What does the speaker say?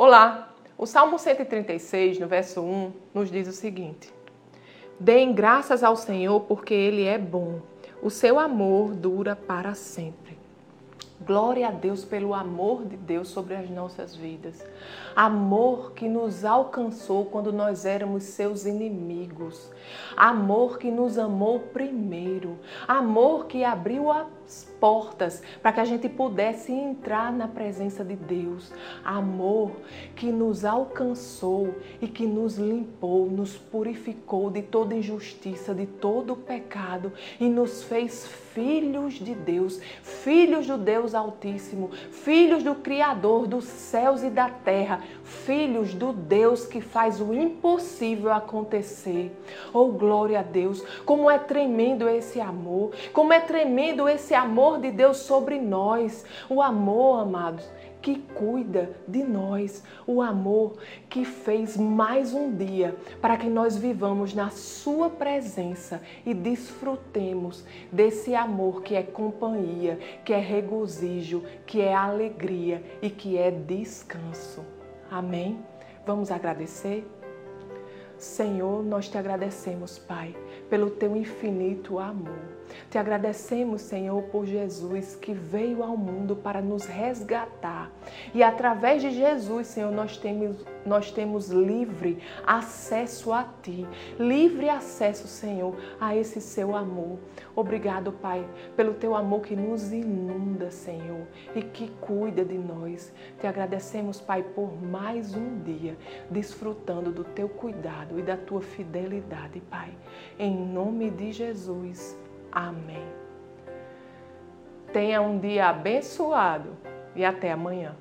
Olá! O Salmo 136, no verso 1, nos diz o seguinte: Deem graças ao Senhor porque Ele é bom, o seu amor dura para sempre. Glória a Deus pelo amor de Deus sobre as nossas vidas. Amor que nos alcançou quando nós éramos seus inimigos. Amor que nos amou primeiro. Amor que abriu as portas para que a gente pudesse entrar na presença de Deus. Amor que nos alcançou e que nos limpou, nos purificou de toda injustiça, de todo pecado e nos fez filhos de Deus, filhos do Deus Altíssimo, filhos do Criador dos céus e da terra, filhos do Deus que faz o impossível acontecer. Oh, glória a Deus! Como é tremendo esse amor, como é tremendo esse amor de Deus sobre nós. O amor, amados, que cuida de nós, o amor que fez mais um dia para que nós vivamos na Sua presença e desfrutemos desse amor que é companhia, que é regozijo, que é alegria e que é descanso. Amém? Vamos agradecer? Senhor, nós te agradecemos, Pai, pelo teu infinito amor. Te agradecemos, Senhor, por Jesus que veio ao mundo para nos resgatar. E através de Jesus, Senhor, nós temos, nós temos livre acesso a Ti, livre acesso, Senhor, a esse seu amor. Obrigado, Pai, pelo teu amor que nos inunda, Senhor, e que cuida de nós. Te agradecemos, Pai, por mais um dia desfrutando do teu cuidado e da tua fidelidade, Pai. Em nome de Jesus. Amém. Tenha um dia abençoado e até amanhã.